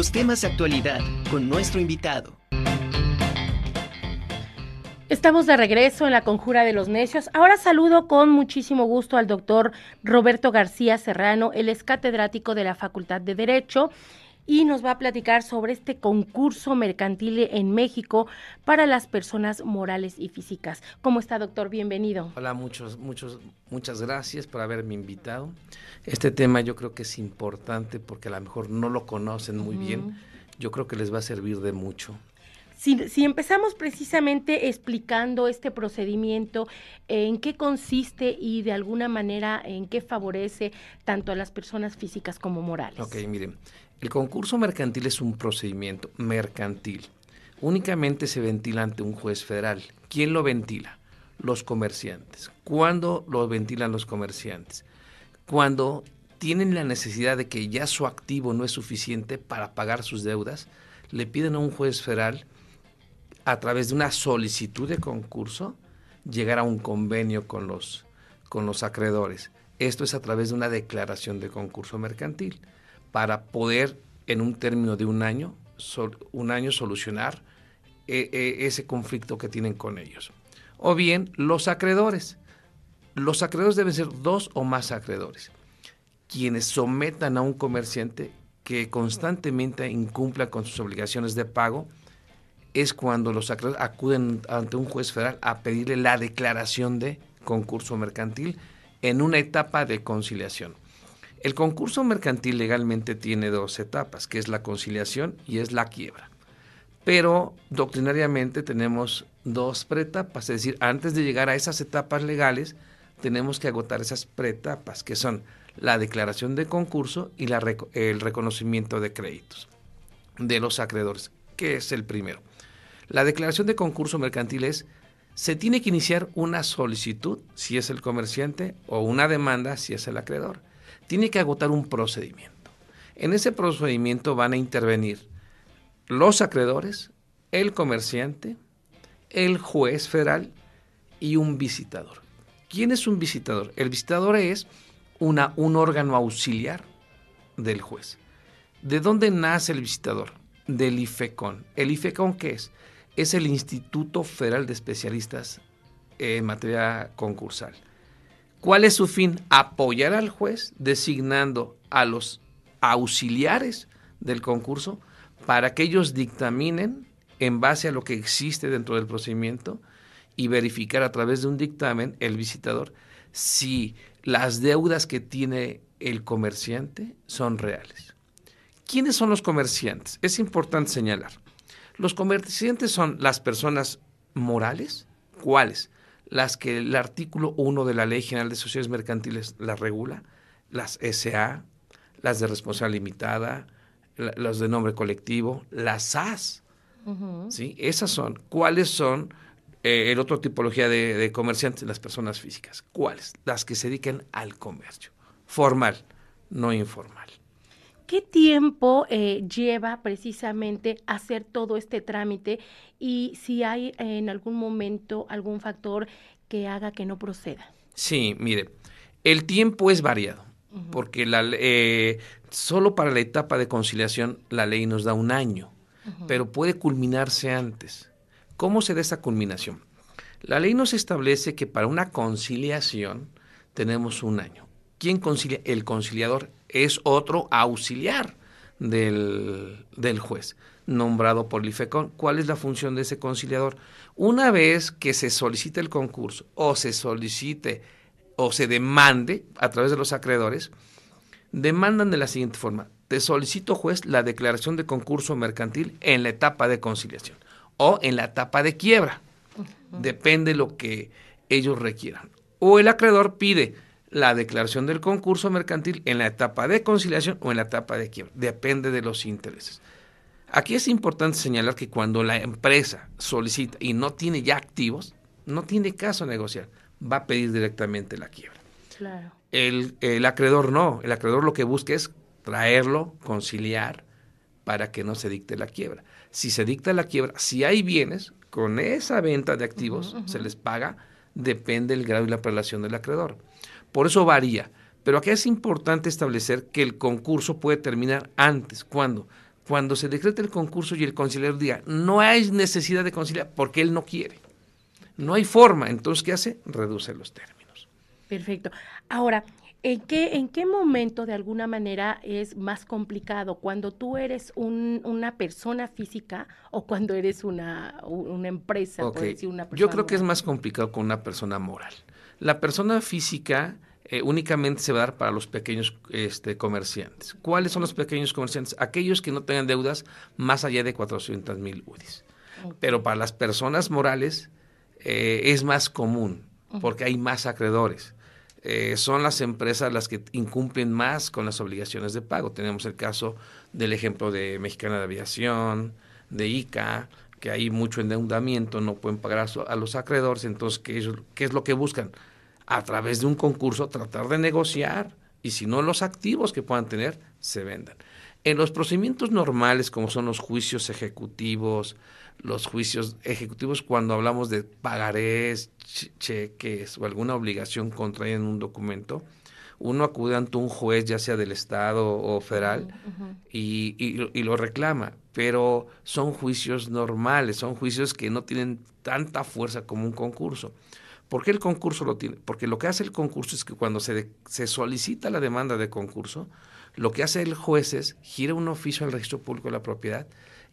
Los temas de actualidad con nuestro invitado. Estamos de regreso en la Conjura de los Necios. Ahora saludo con muchísimo gusto al doctor Roberto García Serrano. Él es catedrático de la Facultad de Derecho y nos va a platicar sobre este concurso mercantil en México para las personas morales y físicas. ¿Cómo está, doctor? Bienvenido. Hola, muchos, muchos, muchas gracias por haberme invitado. Este tema yo creo que es importante porque a lo mejor no lo conocen muy bien. Yo creo que les va a servir de mucho. Si, empezamos precisamente explicando este procedimiento, en qué consiste y de alguna manera en qué favorece tanto a las personas físicas como morales. Ok, miren, el concurso mercantil es un procedimiento mercantil. Únicamente se ventila ante un juez federal. ¿Quién lo ventila? Los comerciantes. ¿Cuándo lo ventilan los comerciantes? Cuando tienen la necesidad de que ya su activo no es suficiente para pagar sus deudas, le piden a un juez federal a través de una solicitud de concurso, llegar a un convenio con los, con los acreedores. Esto es a través de una declaración de concurso mercantil, para poder en un término de un año, un año solucionar eh, eh, ese conflicto que tienen con ellos. O bien los acreedores. Los acreedores deben ser dos o más acreedores, quienes sometan a un comerciante que constantemente incumpla con sus obligaciones de pago es cuando los acreedores acuden ante un juez federal a pedirle la declaración de concurso mercantil en una etapa de conciliación. El concurso mercantil legalmente tiene dos etapas, que es la conciliación y es la quiebra. Pero doctrinariamente tenemos dos preetapas, es decir, antes de llegar a esas etapas legales, tenemos que agotar esas preetapas, que son la declaración de concurso y el reconocimiento de créditos de los acreedores, que es el primero. La declaración de concurso mercantil es, se tiene que iniciar una solicitud si es el comerciante o una demanda si es el acreedor. Tiene que agotar un procedimiento. En ese procedimiento van a intervenir los acreedores, el comerciante, el juez federal y un visitador. ¿Quién es un visitador? El visitador es una, un órgano auxiliar del juez. ¿De dónde nace el visitador? Del IFECON. ¿El IFECON qué es? es el Instituto Federal de Especialistas en materia concursal. ¿Cuál es su fin? Apoyar al juez designando a los auxiliares del concurso para que ellos dictaminen en base a lo que existe dentro del procedimiento y verificar a través de un dictamen el visitador si las deudas que tiene el comerciante son reales. ¿Quiénes son los comerciantes? Es importante señalar. Los comerciantes son las personas morales. ¿Cuáles? Las que el artículo 1 de la Ley General de Sociedades Mercantiles las regula, las SA, las de responsabilidad limitada, las de nombre colectivo, las SAS. ¿sí? Esas son. ¿Cuáles son eh, el otro tipología de, de, comerciantes? Las personas físicas. ¿Cuáles? Las que se dedican al comercio. Formal, no informal. ¿Qué tiempo eh, lleva precisamente hacer todo este trámite y si hay en algún momento algún factor que haga que no proceda? Sí, mire, el tiempo es variado, porque la, eh, solo para la etapa de conciliación la ley nos da un año, pero puede culminarse antes. ¿Cómo se da esa culminación? La ley nos establece que para una conciliación tenemos un año. ¿Quién concilia? El conciliador es otro auxiliar del, juez, nombrado por el IFECON. ¿Cuál es la función de ese conciliador? Una vez que se solicite el concurso o se solicite o se demande a través de los acreedores, demandan de la siguiente forma. Te solicito, juez, la declaración de concurso mercantil en la etapa de conciliación o en la etapa de quiebra. Depende lo que ellos requieran. O el acreedor pide, la declaración del concurso mercantil en la etapa de conciliación o en la etapa de quiebra. Depende de los intereses. Aquí es importante señalar que cuando la empresa solicita y no tiene ya activos, no tiene caso negociar, va a pedir directamente la quiebra. Claro. El, el acreedor no, el acreedor lo que busca es traerlo, conciliar, para que no se dicte la quiebra. Si se dicta la quiebra, si hay bienes, con esa venta de activos se les paga, depende del grado y la prelación del acreedor. Por eso varía. Pero aquí es importante establecer que el concurso puede terminar antes. ¿Cuándo? Cuando se decreta el concurso y el conciliador diga, no hay necesidad de conciliar porque él no quiere. No hay forma. Entonces, ¿qué hace? Reduce los términos. Perfecto. Ahora, ¿En qué, ¿En qué momento de alguna manera es más complicado? ¿Cuando tú eres una persona física o cuando eres una, una empresa? Yo creo que es más complicado con una persona moral. La persona física eh, únicamente se va a dar para los pequeños este, comerciantes. ¿Cuáles son los pequeños comerciantes? Aquellos que no tengan deudas más allá de 400 mil UDIs. Pero para las personas morales eh, es más común porque hay más acreedores. Eh, son las empresas las que incumplen más con las obligaciones de pago. Tenemos el caso del ejemplo de Mexicana de Aviación, de ICA, que hay mucho endeudamiento, no pueden pagar a, los acreedores, entonces, ¿qué es, ¿qué es lo que buscan? A través de un concurso tratar de negociar y si no los activos que puedan tener se vendan. En los procedimientos normales, como son los juicios ejecutivos, los juicios ejecutivos cuando hablamos de pagarés, cheques o alguna obligación contraída en un documento, uno acude ante un juez, ya sea del Estado o federal, y, y, lo reclama. Pero son juicios normales, son juicios que no tienen tanta fuerza como un concurso. ¿Por qué el concurso lo tiene? Porque lo que hace el concurso es que cuando se, se solicita la demanda de concurso, lo que hace el juez es gira un oficio al registro público de la propiedad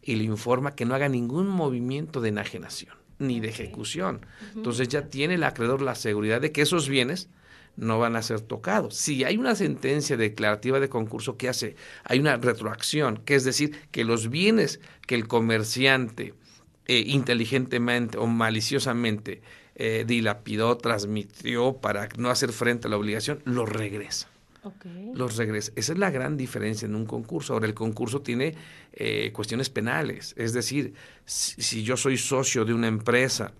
y le informa que no haga ningún movimiento de enajenación ni de ejecución. Entonces ya tiene el acreedor la seguridad de que esos bienes no van a ser tocados. Si hay una sentencia declarativa de concurso que hace, hay una retroacción, que es decir, que los bienes que el comerciante eh, inteligentemente o maliciosamente eh, dilapidó, transmitió para no hacer frente a la obligación, los regresa los regresa. Esa es la gran diferencia en un concurso. Ahora, el concurso tiene eh, cuestiones penales. Es decir, si, yo soy socio de una empresa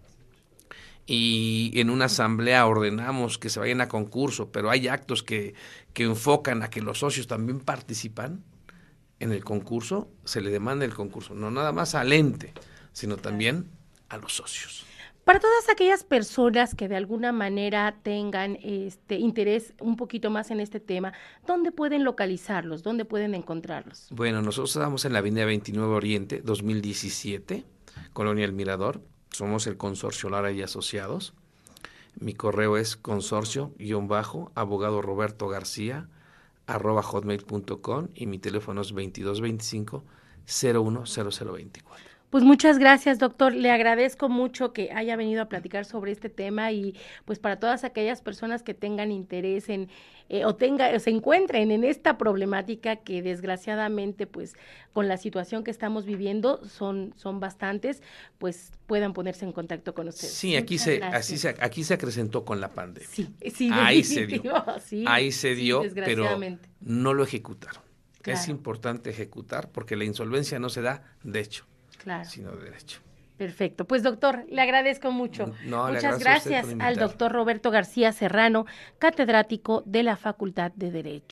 y en una asamblea ordenamos que se vayan a concurso, pero hay actos que, que enfocan a que los socios también participan en el concurso, se le demanda el concurso, no nada más al ente, sino también a los socios. Para todas aquellas personas que de alguna manera tengan este interés un poquito más en este tema, ¿dónde pueden localizarlos? ¿Dónde pueden encontrarlos? Bueno, nosotros estamos en la Avenida 29 Oriente, 2017, Colonia El Mirador. Somos el consorcio Lara y Asociados. Mi correo es consorcio-abogado Roberto García y mi teléfono es 2225 010024. Pues muchas gracias, doctor. Le agradezco mucho que haya venido a platicar sobre este tema y pues para todas aquellas personas que tengan interés en eh, o tenga o se encuentren en esta problemática que desgraciadamente pues con la situación que estamos viviendo son son bastantes, pues puedan ponerse en contacto con ustedes. Sí, aquí se así se aquí se acrecentó con la pandemia. Sí, sí, ahí se dio. ahí se dio, pero no lo ejecutaron. Es importante ejecutar porque la insolvencia no se da de hecho sino de derecho. Perfecto. Pues doctor, le agradezco mucho. Muchas gracias al doctor Roberto García Serrano, catedrático de la Facultad de Derecho.